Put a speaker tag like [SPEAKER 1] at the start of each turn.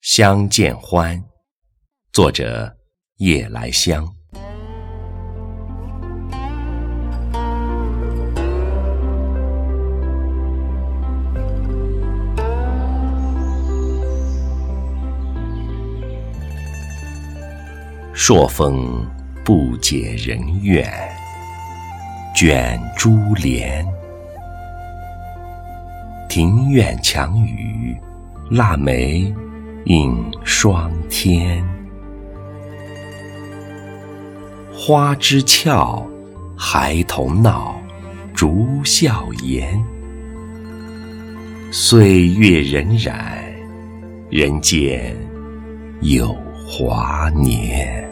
[SPEAKER 1] 相见欢，作者夜来香。朔风不解人怨，卷珠帘。庭院墙雨，腊梅映霜天。花枝俏，孩童闹，竹笑颜。岁月荏苒，人间有华年。